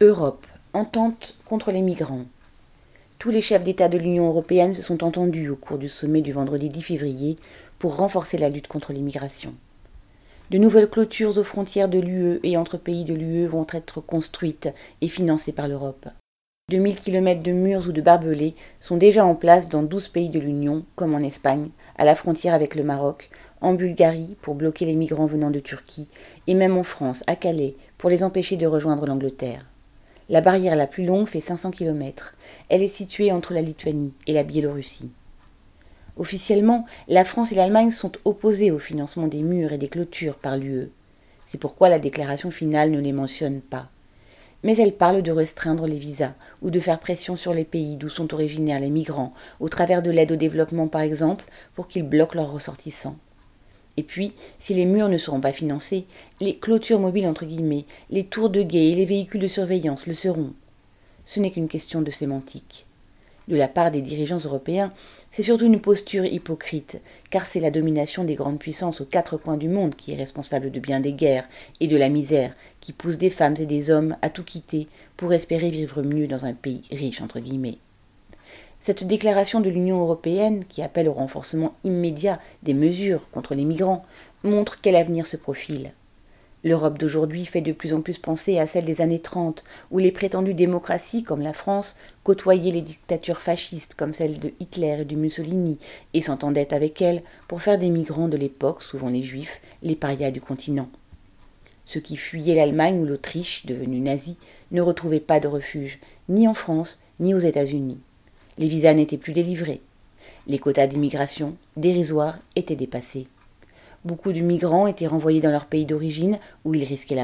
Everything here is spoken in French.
Europe, entente contre les migrants. Tous les chefs d'État de l'Union européenne se sont entendus au cours du sommet du vendredi 10 février pour renforcer la lutte contre l'immigration. De nouvelles clôtures aux frontières de l'UE et entre pays de l'UE vont être construites et financées par l'Europe. 2000 km de murs ou de barbelés sont déjà en place dans 12 pays de l'Union, comme en Espagne, à la frontière avec le Maroc, en Bulgarie pour bloquer les migrants venant de Turquie, et même en France, à Calais, pour les empêcher de rejoindre l'Angleterre. La barrière la plus longue fait 500 km. Elle est située entre la Lituanie et la Biélorussie. Officiellement, la France et l'Allemagne sont opposées au financement des murs et des clôtures par l'UE. C'est pourquoi la déclaration finale ne les mentionne pas. Mais elle parle de restreindre les visas ou de faire pression sur les pays d'où sont originaires les migrants, au travers de l'aide au développement par exemple, pour qu'ils bloquent leurs ressortissants. Et puis, si les murs ne seront pas financés, les clôtures mobiles entre guillemets, les tours de guet et les véhicules de surveillance le seront. Ce n'est qu'une question de sémantique. De la part des dirigeants européens, c'est surtout une posture hypocrite, car c'est la domination des grandes puissances aux quatre coins du monde qui est responsable de bien des guerres et de la misère, qui pousse des femmes et des hommes à tout quitter pour espérer vivre mieux dans un pays riche entre guillemets. Cette déclaration de l'Union européenne, qui appelle au renforcement immédiat des mesures contre les migrants, montre quel avenir se profile. L'Europe d'aujourd'hui fait de plus en plus penser à celle des années 30, où les prétendues démocraties comme la France côtoyaient les dictatures fascistes comme celle de Hitler et de Mussolini et s'entendaient avec elles pour faire des migrants de l'époque, souvent les juifs, les parias du continent. Ceux qui fuyaient l'Allemagne ou l'Autriche, devenus nazis, ne retrouvaient pas de refuge, ni en France, ni aux États-Unis les visas n'étaient plus délivrés. Les quotas d'immigration, dérisoires, étaient dépassés. Beaucoup de migrants étaient renvoyés dans leur pays d'origine où ils risquaient la